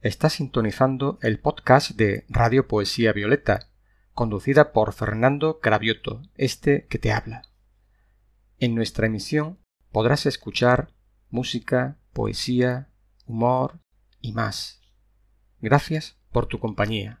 Está sintonizando el podcast de Radio Poesía Violeta, conducida por Fernando Cravioto, este que te habla. En nuestra emisión podrás escuchar música, poesía, humor y más. Gracias por tu compañía.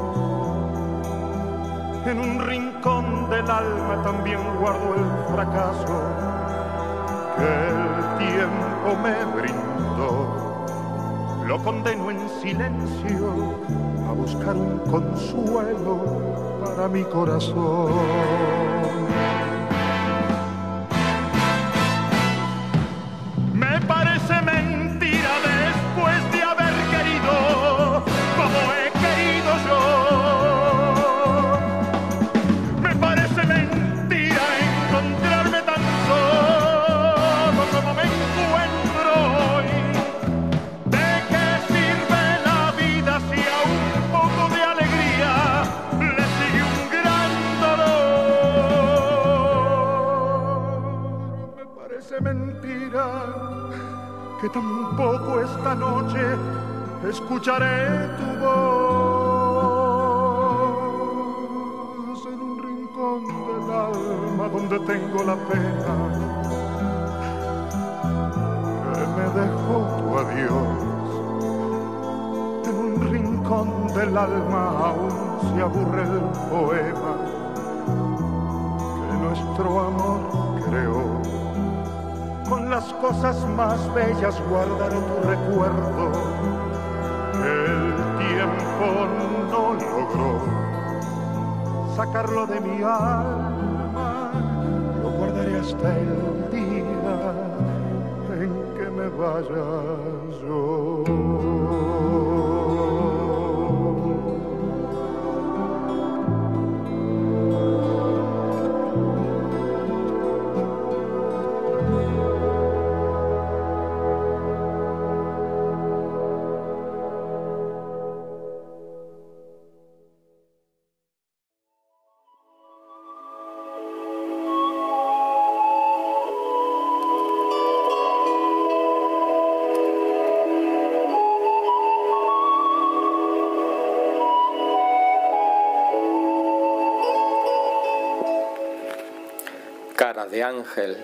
En un rincón del alma también guardo el fracaso que el tiempo me brindó lo condeno en silencio a buscar un consuelo para mi corazón. Escucharé tu voz en un rincón del alma donde tengo la pena que me dejó tu adiós. En un rincón del alma aún se aburre el poema que nuestro amor creó. Con las cosas más bellas guardaré tu recuerdo no logró sacarlo de mi alma. Lo guardaré hasta el día en que me vaya yo. De Ángel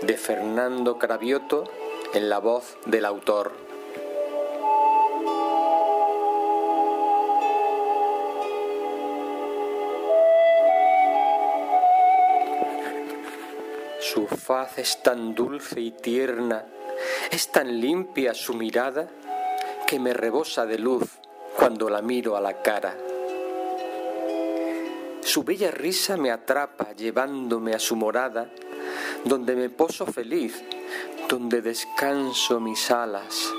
de Fernando Cravioto en la voz del autor. Su faz es tan dulce y tierna, es tan limpia su mirada, que me rebosa de luz cuando la miro a la cara. Su bella risa me atrapa llevándome a su morada, donde me poso feliz, donde descanso mis alas.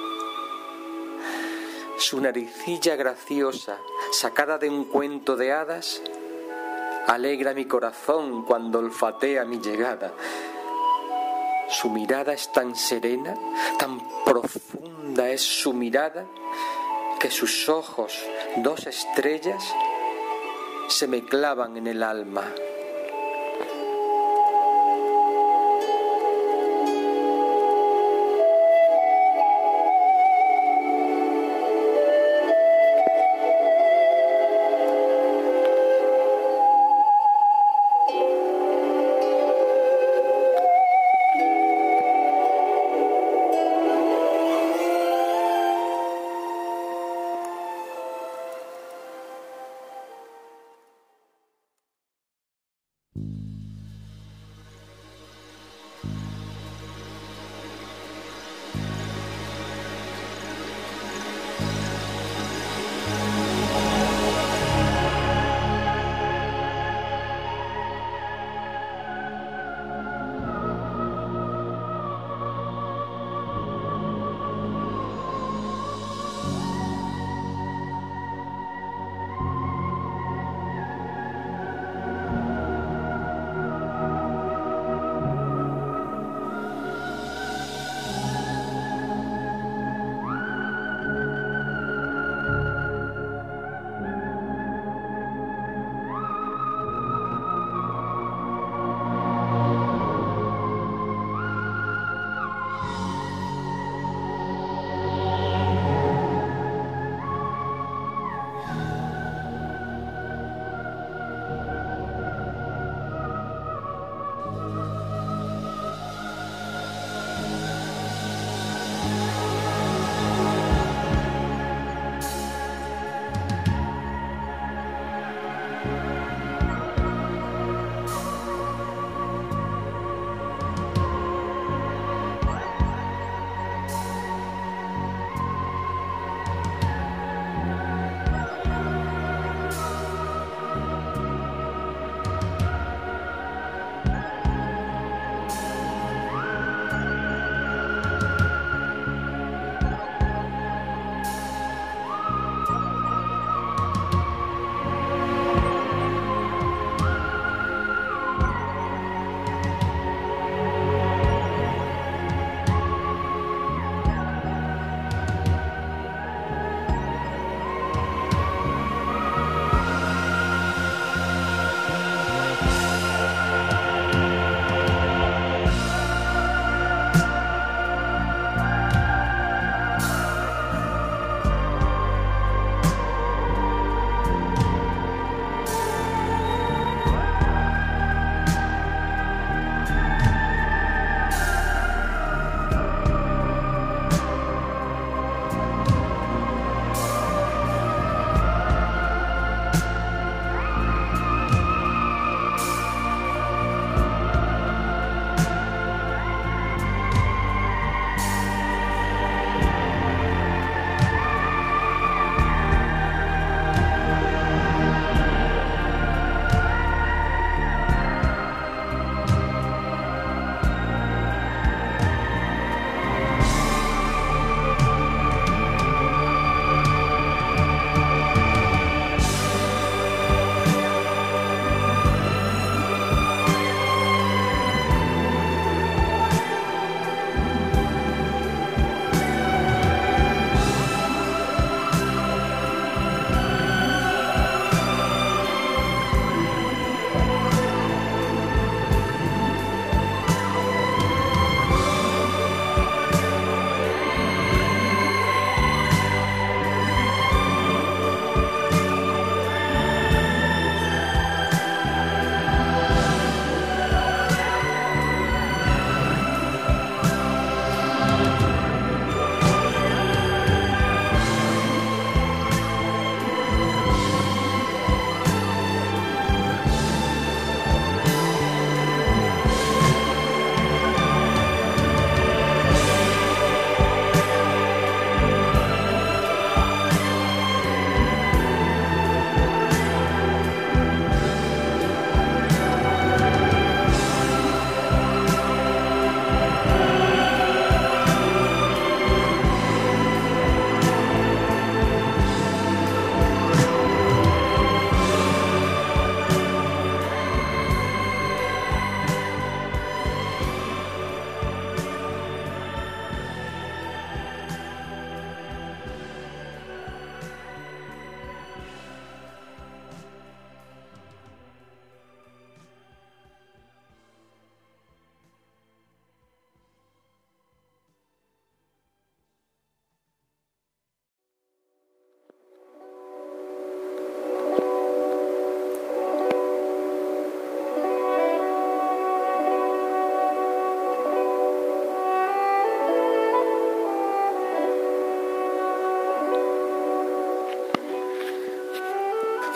Su naricilla graciosa, sacada de un cuento de hadas, alegra mi corazón cuando olfatea mi llegada. Su mirada es tan serena, tan profunda es su mirada, que sus ojos, dos estrellas, se me clavan en el alma.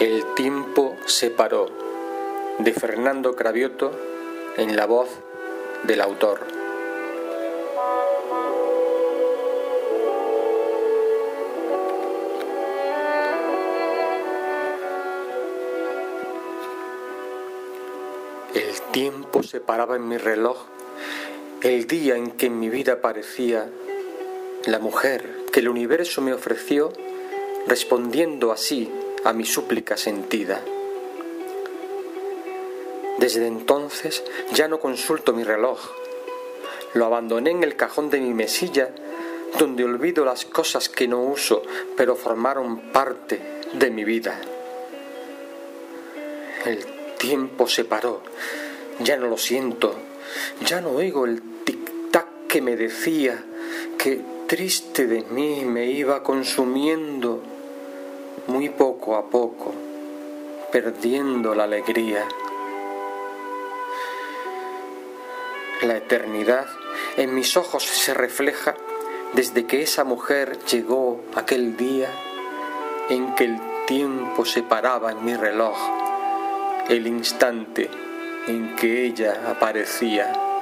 El tiempo se paró de Fernando Cravioto en la voz del autor. El tiempo se paraba en mi reloj, el día en que en mi vida aparecía la mujer que el universo me ofreció, respondiendo así a mi súplica sentida. Desde entonces ya no consulto mi reloj. Lo abandoné en el cajón de mi mesilla, donde olvido las cosas que no uso, pero formaron parte de mi vida. El tiempo se paró, ya no lo siento, ya no oigo el tic-tac que me decía que triste de mí me iba consumiendo muy poco a poco, perdiendo la alegría. La eternidad en mis ojos se refleja desde que esa mujer llegó aquel día en que el tiempo se paraba en mi reloj, el instante en que ella aparecía.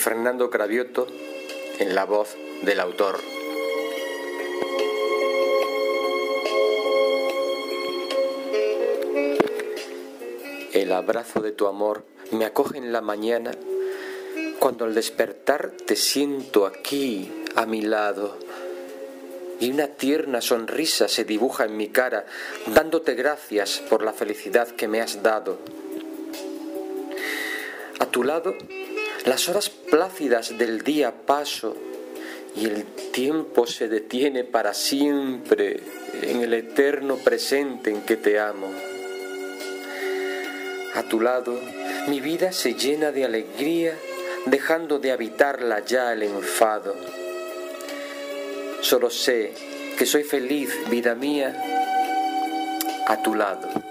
Fernando Cravioto, en la voz del autor. El abrazo de tu amor me acoge en la mañana, cuando al despertar te siento aquí a mi lado y una tierna sonrisa se dibuja en mi cara, dándote gracias por la felicidad que me has dado. A tu lado, las horas plácidas del día paso y el tiempo se detiene para siempre en el eterno presente en que te amo. A tu lado, mi vida se llena de alegría, dejando de habitarla ya el enfado. Solo sé que soy feliz, vida mía, a tu lado.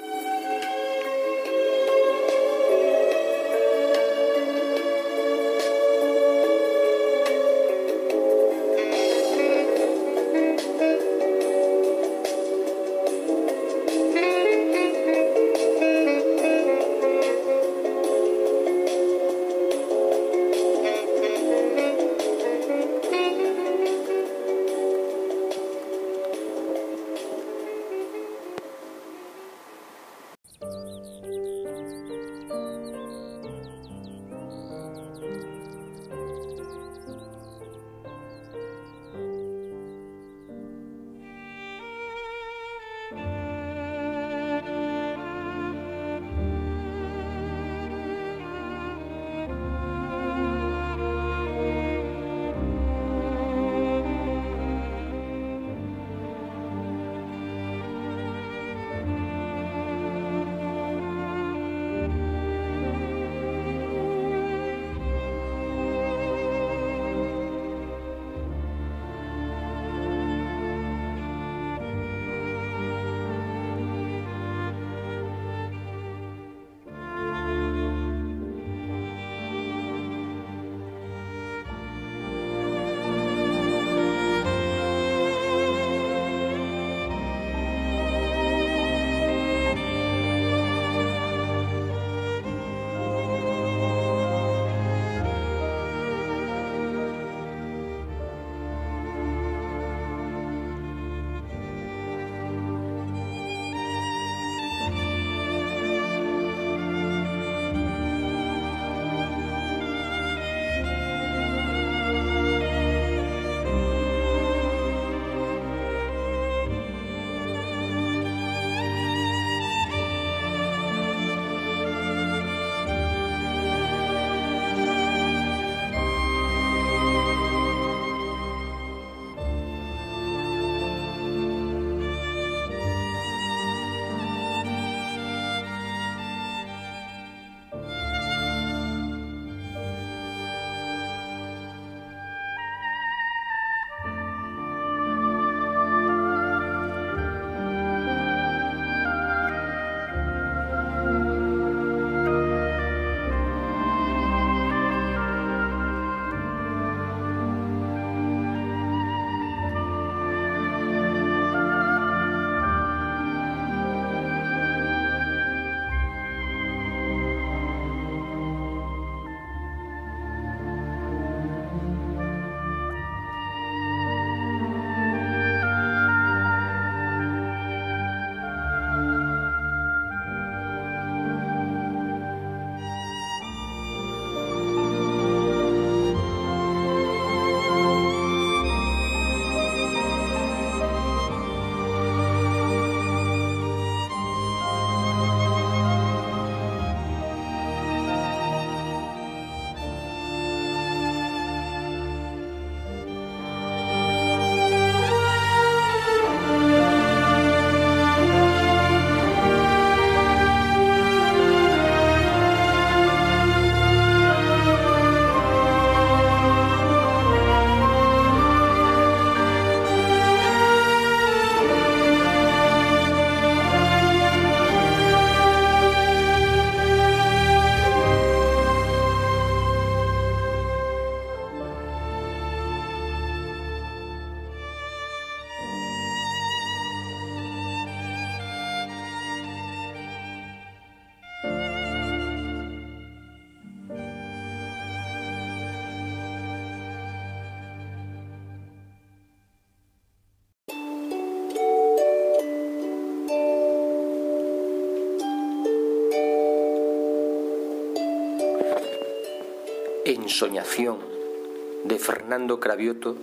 Ensoñación de Fernando Cravioto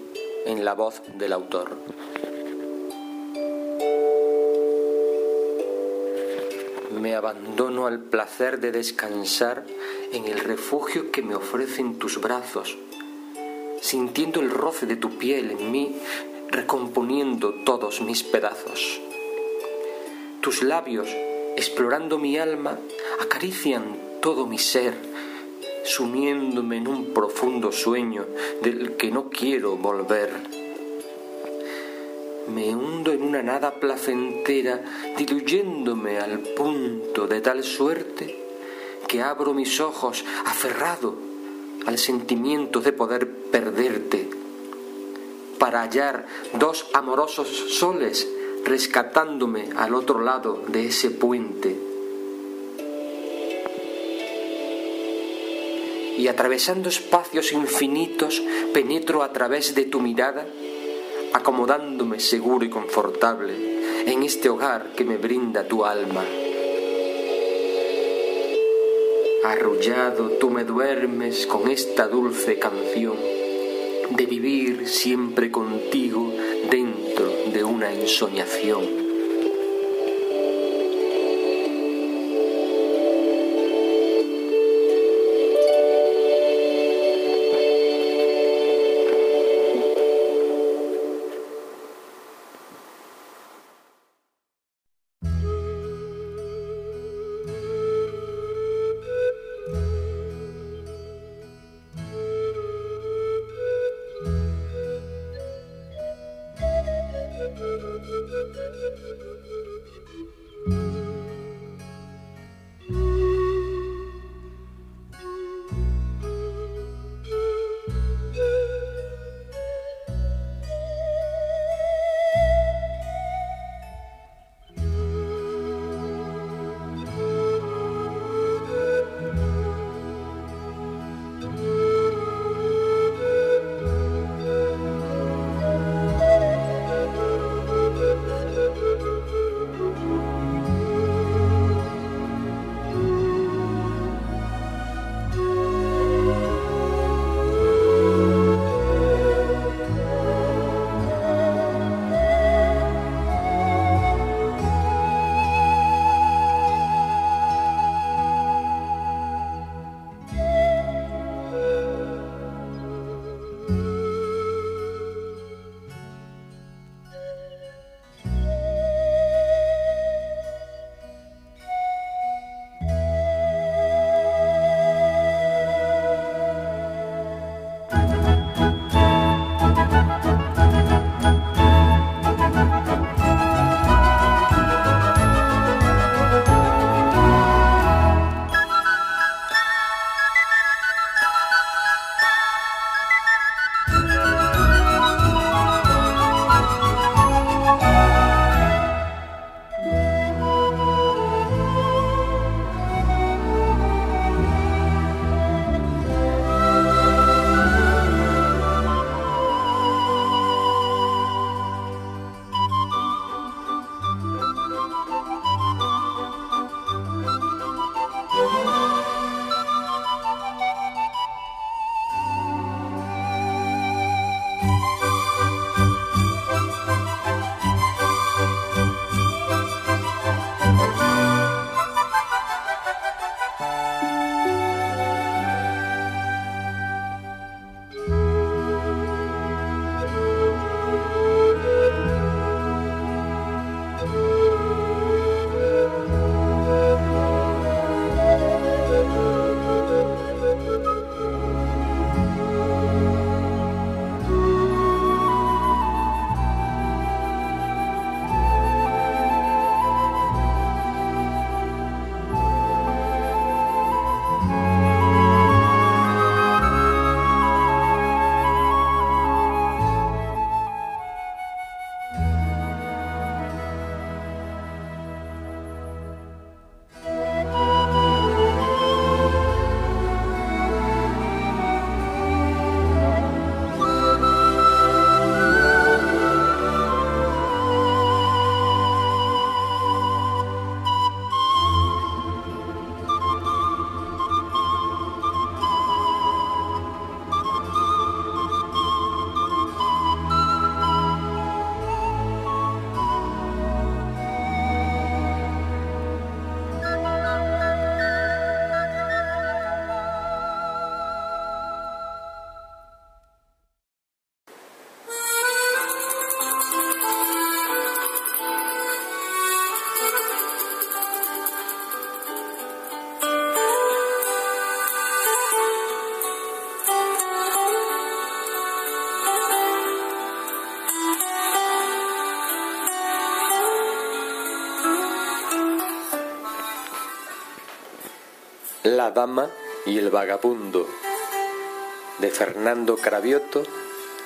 en la voz del autor. Me abandono al placer de descansar en el refugio que me ofrecen tus brazos, sintiendo el roce de tu piel en mí, recomponiendo todos mis pedazos. Tus labios, explorando mi alma, acarician todo mi ser, sumiéndome en un profundo sueño del que no quiero volver. Me hundo en una nada placentera, diluyéndome al punto de tal suerte que abro mis ojos aferrado al sentimiento de poder perderte, para hallar dos amorosos soles rescatándome al otro lado de ese puente y atravesando espacios infinitos penetro a través de tu mirada, acomodándome seguro y confortable en este hogar que me brinda tu alma. Arrullado tú me duermes con esta dulce canción de vivir siempre contigo dentro de una ensoñación. La Dama y el Vagabundo de Fernando Cravioto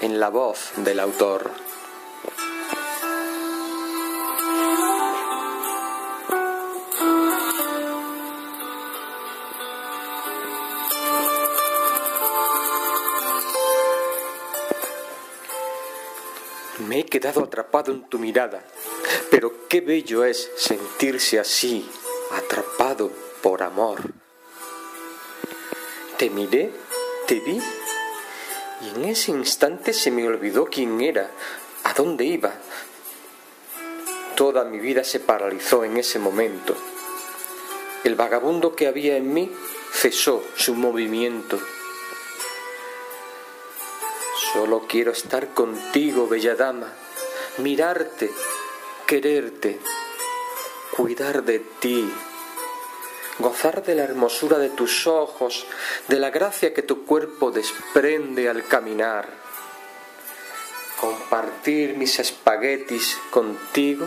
en la voz del autor. Me he quedado atrapado en tu mirada, pero qué bello es sentirse así, atrapado por amor. Te miré, te vi, y en ese instante se me olvidó quién era, a dónde iba. Toda mi vida se paralizó en ese momento. El vagabundo que había en mí cesó su movimiento. Solo quiero estar contigo, bella dama, mirarte, quererte, cuidar de ti, gozar de la hermosura de tus ojos, de la gracia que tu cuerpo desprende al caminar, compartir mis espaguetis contigo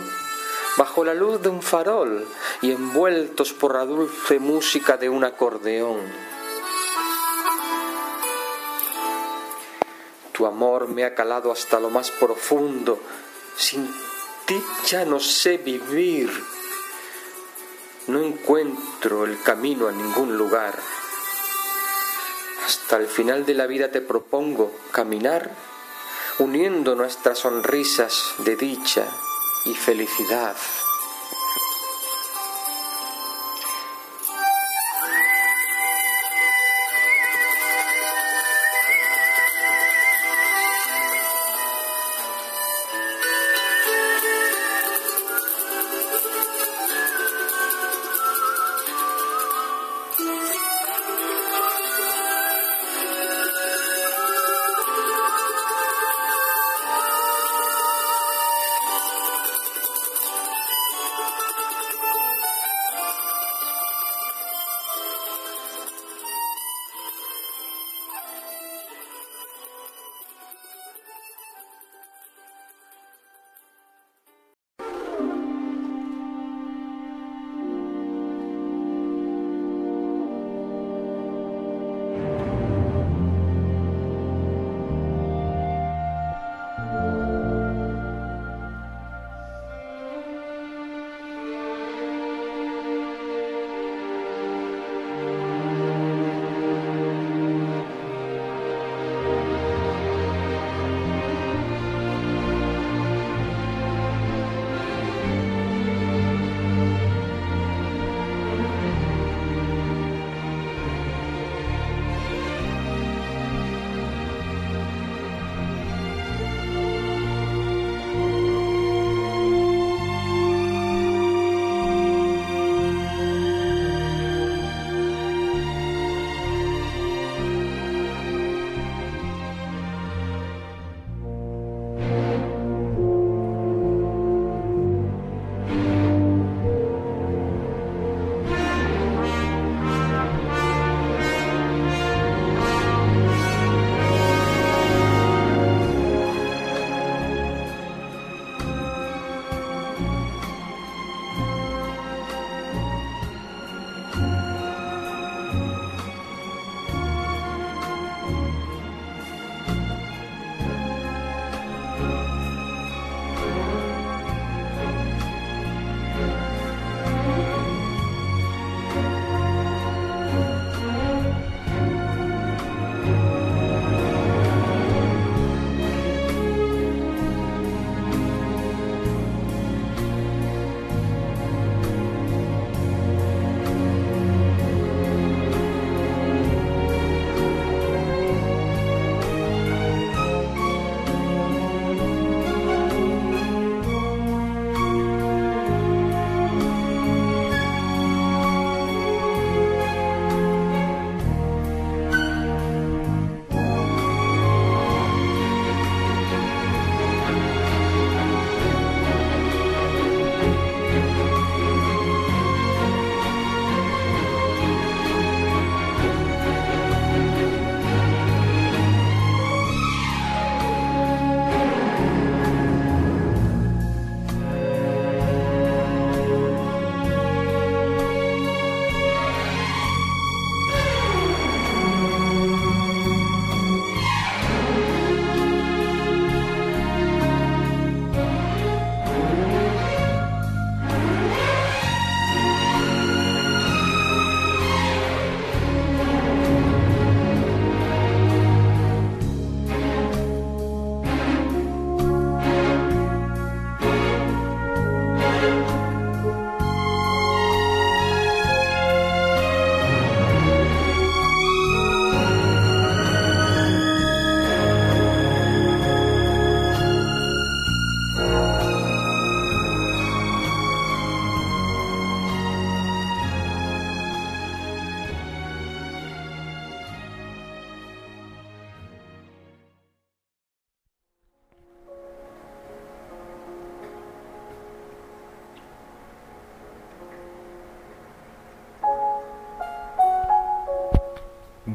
bajo la luz de un farol y envueltos por la dulce música de un acordeón. Tu amor me ha calado hasta lo más profundo, sin ti ya no sé vivir no encuentro el camino a ningún lugar. Hasta el final de la vida te propongo caminar uniendo nuestras sonrisas de dicha y felicidad.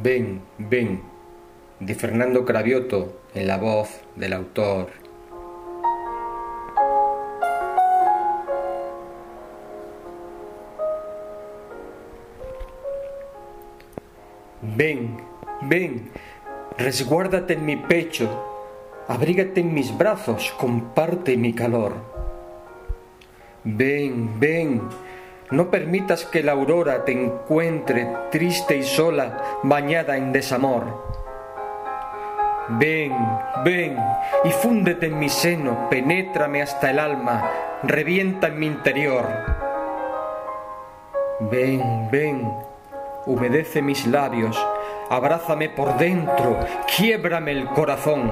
Ven, ven, de Fernando Cravioto en la voz del autor. Ven, ven, resguárdate en mi pecho, abrígate en mis brazos, comparte mi calor. Ven, ven, no permitas que la aurora te encuentre triste y sola, bañada en desamor. Ven, ven y fúndete en mi seno, penétrame hasta el alma, revienta en mi interior. Ven, ven, humedece mis labios, abrázame por dentro, quiébrame el corazón.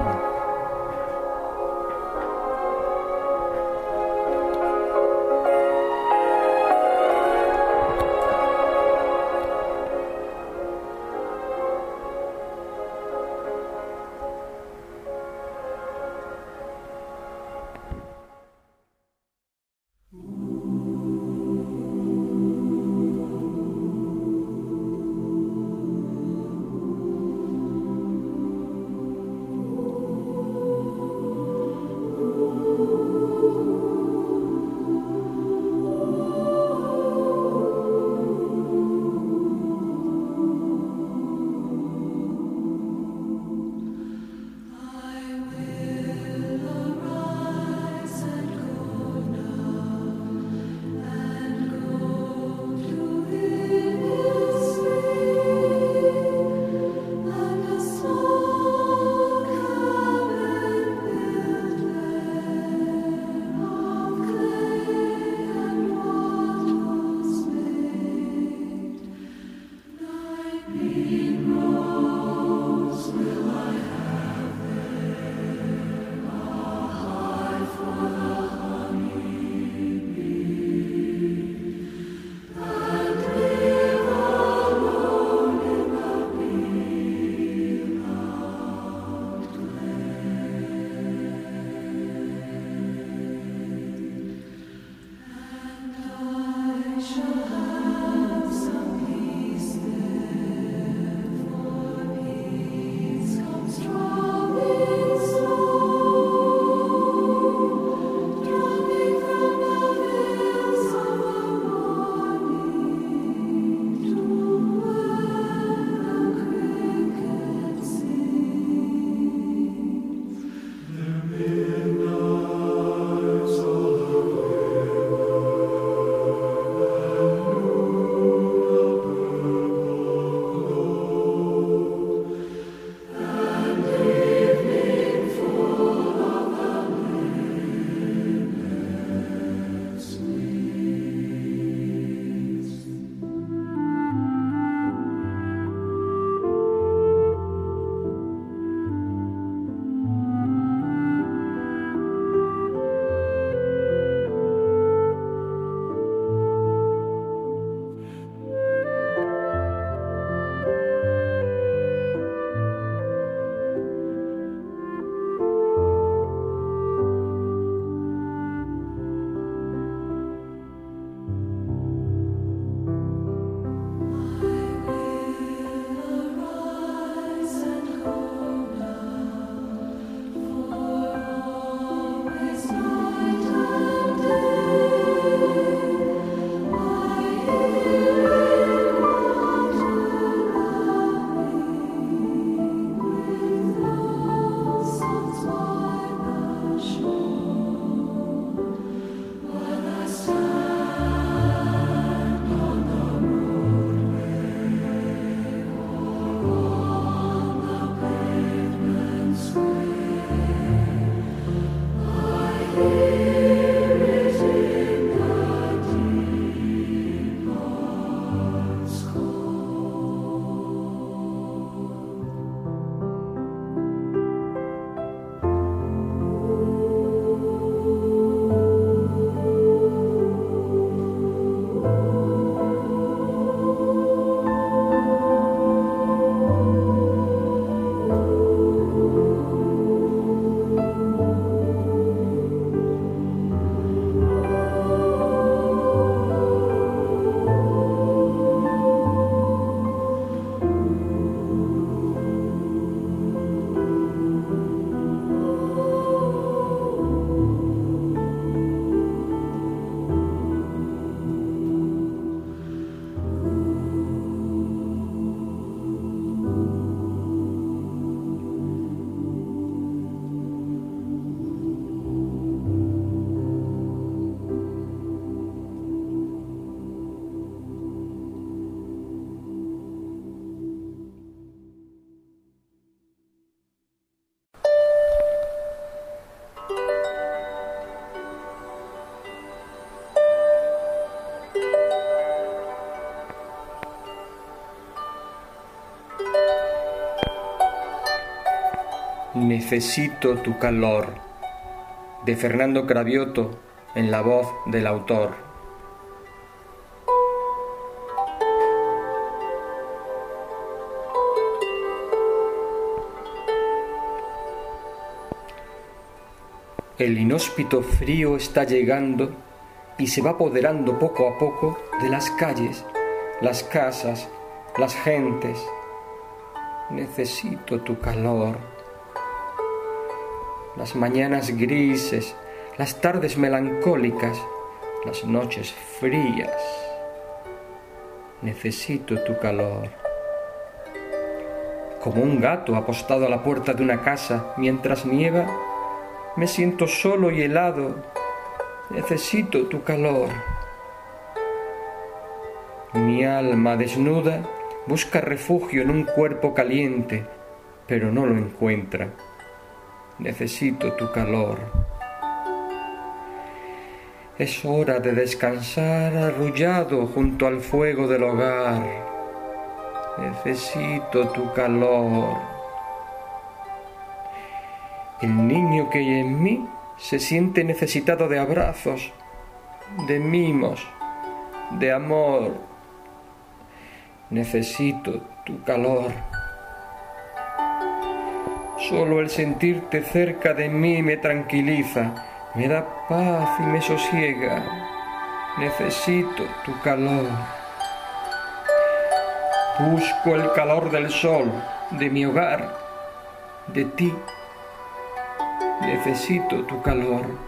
Necesito tu calor. De Fernando Cravioto en la voz del autor. El inhóspito frío está llegando y se va apoderando poco a poco de las calles, las casas, las gentes. Necesito tu calor. Las mañanas grises, las tardes melancólicas, las noches frías. Necesito tu calor. Como un gato apostado a la puerta de una casa mientras nieva, me siento solo y helado. Necesito tu calor. Mi alma desnuda busca refugio en un cuerpo caliente, pero no lo encuentra. Necesito tu calor. Es hora de descansar arrullado junto al fuego del hogar. Necesito tu calor. El niño que hay en mí se siente necesitado de abrazos, de mimos, de amor. Necesito tu calor. Solo el sentirte cerca de mí me tranquiliza, me da paz y me sosiega. Necesito tu calor. Busco el calor del sol, de mi hogar, de ti. Necesito tu calor.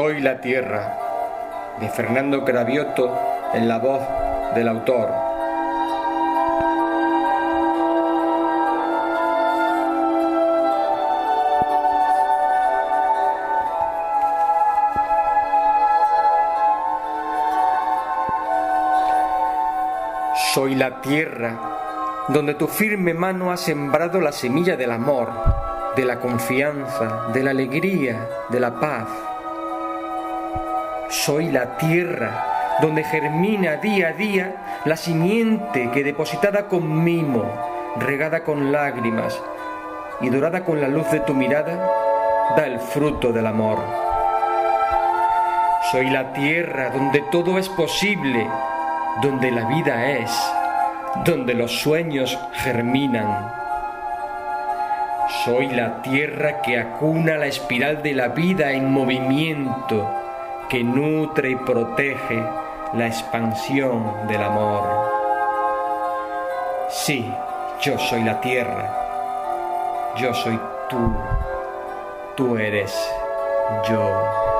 Soy la tierra, de Fernando Cravioto en la voz del autor. Soy la tierra donde tu firme mano ha sembrado la semilla del amor, de la confianza, de la alegría, de la paz soy la tierra donde germina día a día la simiente que depositada con mimo, regada con lágrimas y dorada con la luz de tu mirada, da el fruto del amor. Soy la tierra donde todo es posible, donde la vida es, donde los sueños germinan. Soy la tierra que acuna la espiral de la vida en movimiento que nutre y protege la expansión del amor. Sí, yo soy la tierra, yo soy tú, tú eres yo.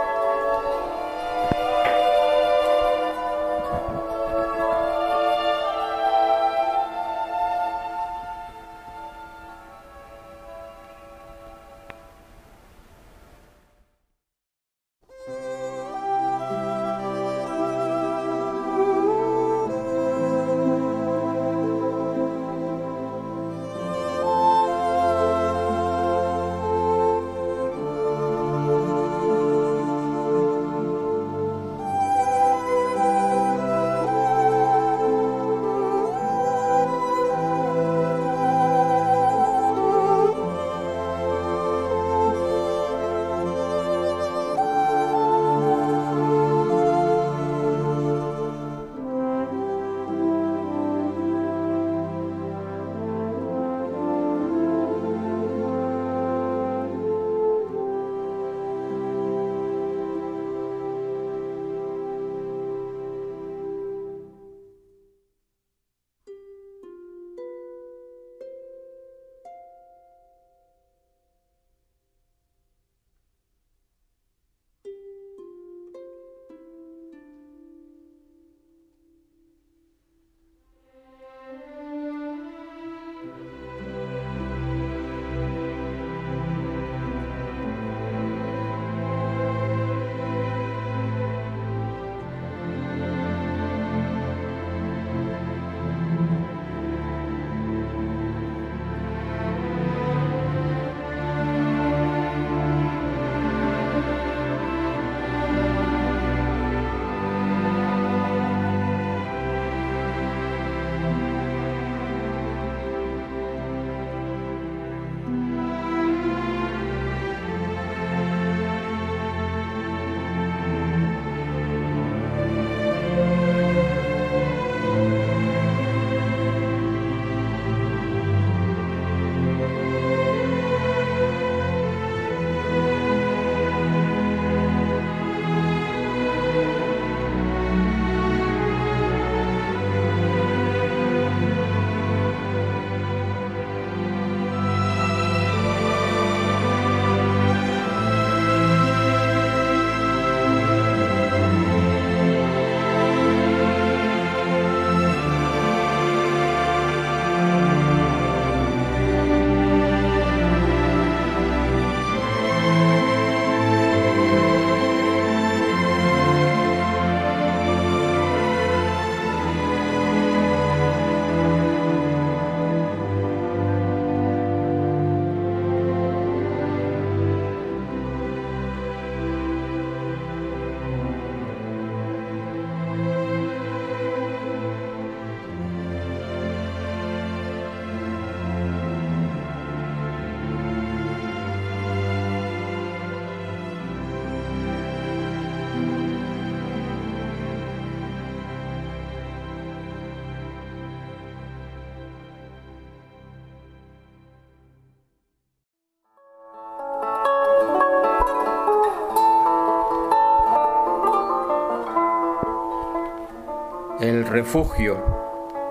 Refugio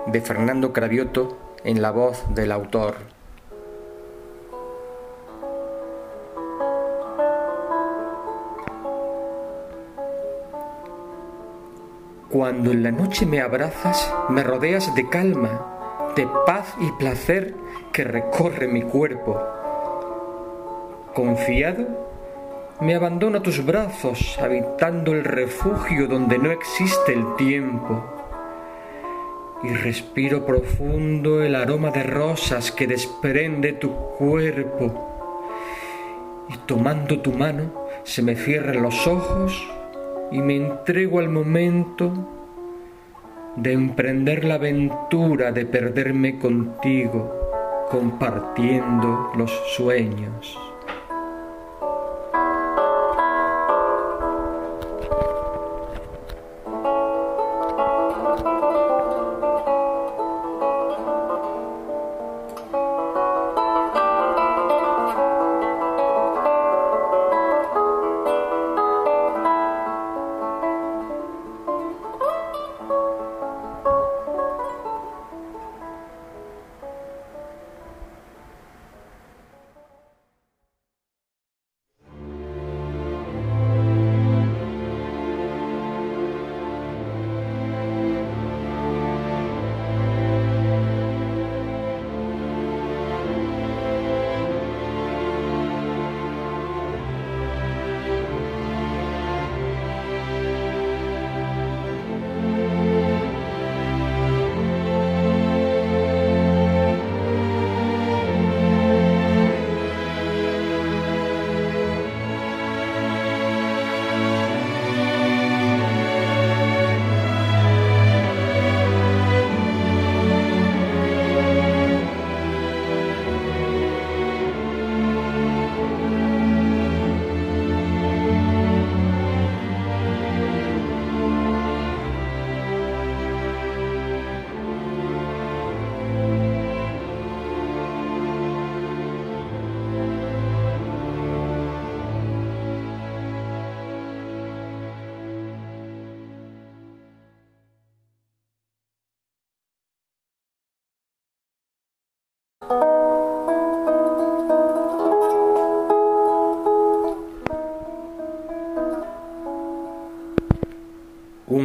de Fernando Cravioto en la voz del autor. Cuando en la noche me abrazas, me rodeas de calma, de paz y placer que recorre mi cuerpo. Confiado, me abandono a tus brazos, habitando el refugio donde no existe el tiempo. Y respiro profundo el aroma de rosas que desprende tu cuerpo. Y tomando tu mano, se me cierran los ojos y me entrego al momento de emprender la aventura de perderme contigo, compartiendo los sueños.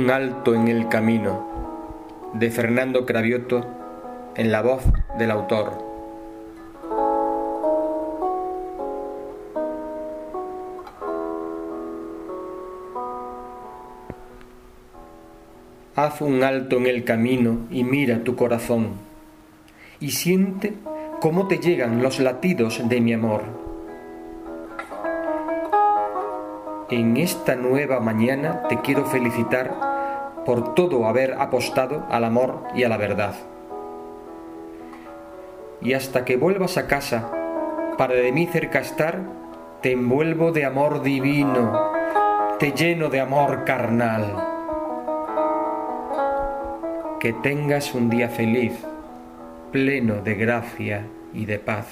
Un alto en el camino de Fernando Cravioto en la voz del autor. Haz un alto en el camino y mira tu corazón y siente cómo te llegan los latidos de mi amor. En esta nueva mañana te quiero felicitar por todo haber apostado al amor y a la verdad. Y hasta que vuelvas a casa para de mí cerca estar, te envuelvo de amor divino, te lleno de amor carnal. Que tengas un día feliz pleno de gracia y de paz.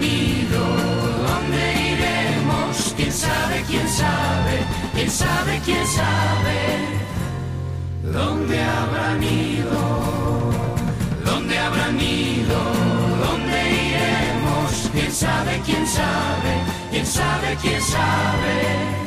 ¿Dónde iremos? ¿Quién sabe? ¿Quién sabe? ¿Quién sabe? ¿Quién sabe? ¿Dónde habrán ido? ¿Dónde habrán ido? ¿Dónde iremos? ¿Quién sabe? ¿Quién sabe? ¿Quién sabe? ¿Quién sabe?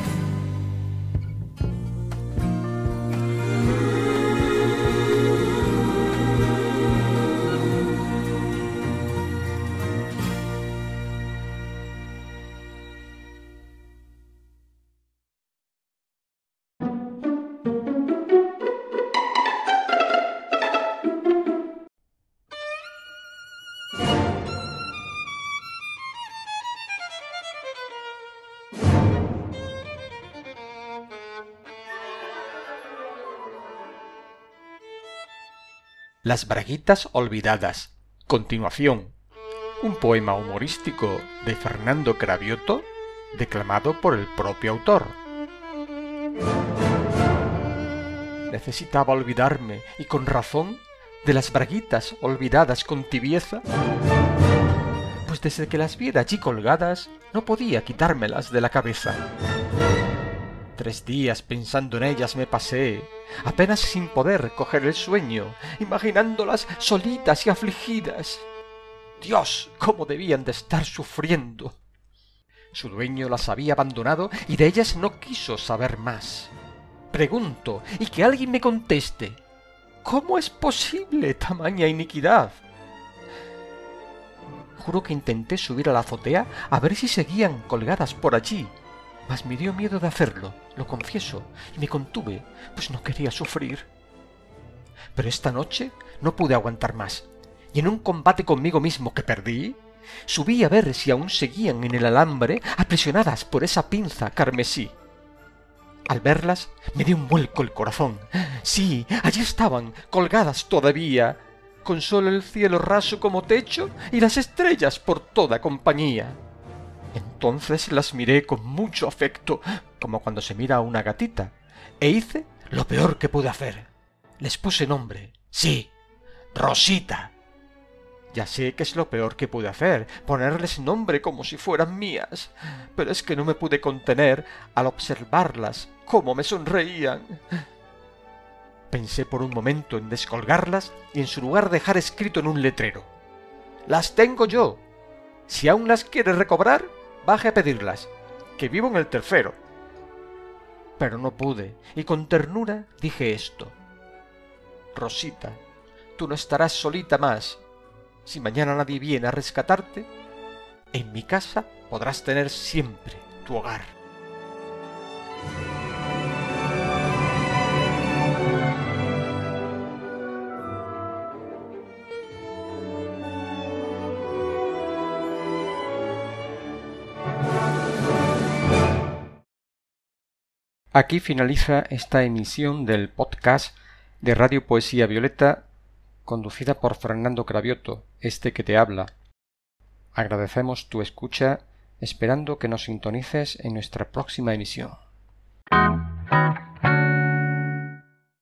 Las braguitas olvidadas. Continuación. Un poema humorístico de Fernando Cravioto, declamado por el propio autor. Necesitaba olvidarme, y con razón, de las braguitas olvidadas con tibieza, pues desde que las viera allí colgadas, no podía quitármelas de la cabeza. Tres días pensando en ellas me pasé, apenas sin poder coger el sueño, imaginándolas solitas y afligidas. Dios, cómo debían de estar sufriendo. Su dueño las había abandonado y de ellas no quiso saber más. Pregunto, y que alguien me conteste, ¿cómo es posible tamaña iniquidad? Juro que intenté subir a la azotea a ver si seguían colgadas por allí, mas me dio miedo de hacerlo, lo confieso, y me contuve, pues no quería sufrir. Pero esta noche no pude aguantar más, y en un combate conmigo mismo que perdí, subí a ver si aún seguían en el alambre aprisionadas por esa pinza carmesí. Al verlas me dio un vuelco el corazón. Sí, allí estaban, colgadas todavía, con solo el cielo raso como techo y las estrellas por toda compañía. Entonces las miré con mucho afecto, como cuando se mira a una gatita, e hice lo peor que pude hacer. Les puse nombre. Sí, Rosita. Ya sé que es lo peor que pude hacer, ponerles nombre como si fueran mías, pero es que no me pude contener al observarlas, cómo me sonreían. Pensé por un momento en descolgarlas y en su lugar dejar escrito en un letrero. Las tengo yo. Si aún las quiere recobrar, baje a pedirlas, que vivo en el tercero. Pero no pude, y con ternura dije esto. Rosita, tú no estarás solita más. Si mañana nadie viene a rescatarte, en mi casa podrás tener siempre tu hogar. Aquí finaliza esta emisión del podcast de Radio Poesía Violeta conducida por Fernando Cravioto, este que te habla. Agradecemos tu escucha esperando que nos sintonices en nuestra próxima emisión.